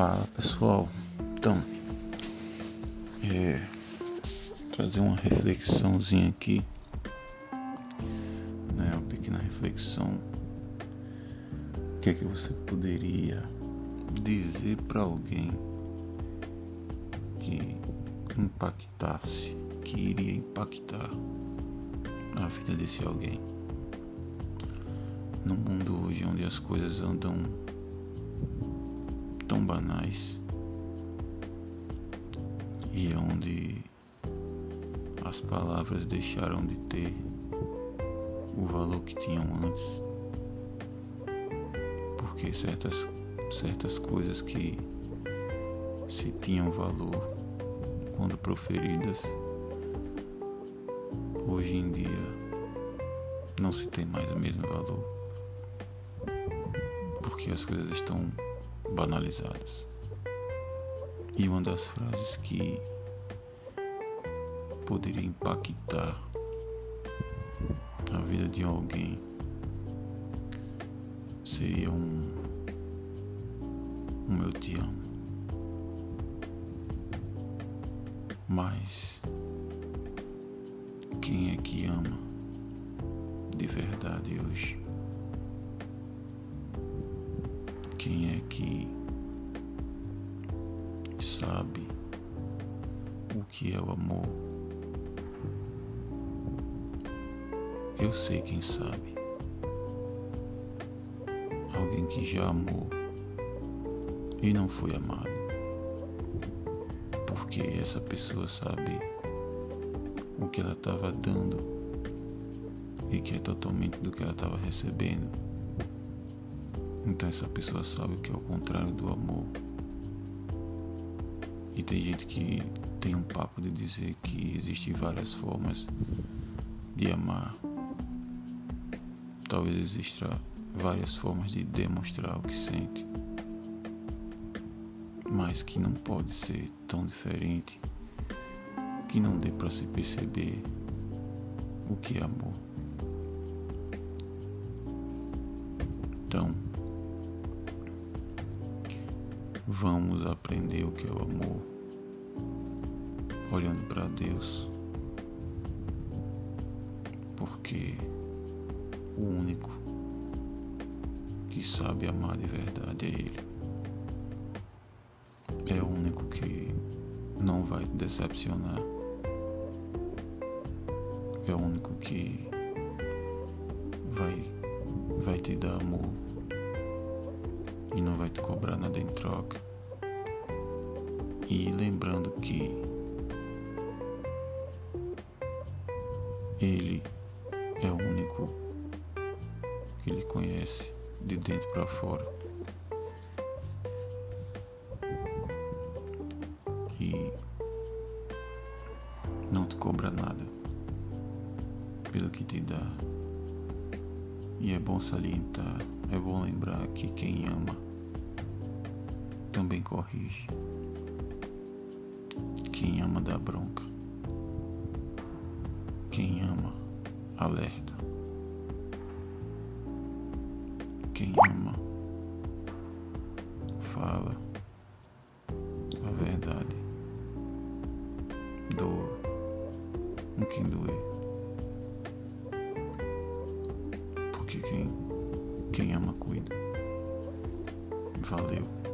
Fala pessoal, então é, trazer uma reflexãozinha aqui, né, uma pequena reflexão. O que é que você poderia dizer para alguém que impactasse, que iria impactar a vida desse alguém? No mundo hoje onde as coisas andam tão banais. E onde as palavras deixaram de ter o valor que tinham antes, porque certas, certas coisas que se tinham valor quando proferidas, hoje em dia não se tem mais o mesmo valor, porque as coisas estão banalizadas. E uma das frases que poderia impactar a vida de alguém seria um, um eu te amo. Mas quem é que ama de verdade hoje? Quem é que sabe o que é o amor? Eu sei quem sabe. Alguém que já amou e não foi amado. Porque essa pessoa sabe o que ela estava dando e que é totalmente do que ela estava recebendo. Então essa pessoa sabe que é o contrário do amor. E tem gente que tem um papo de dizer que existem várias formas de amar. Talvez exista várias formas de demonstrar o que sente. Mas que não pode ser tão diferente que não dê para se perceber o que é amor. Então, Vamos aprender o que é o amor, olhando para Deus, porque o único que sabe amar de verdade é Ele. É o único que não vai te decepcionar. É o único que vai, vai te dar amor e não vai te cobrar nada em troca. E lembrando que Ele é o único que Ele conhece de dentro para fora. E não te cobra nada pelo que te dá. E é bom salientar, é bom lembrar que quem ama também corrige. Quem ama dá bronca. Quem ama alerta. Quem ama fala a verdade. Doa com quem doer. Quem ama cuida. Valeu.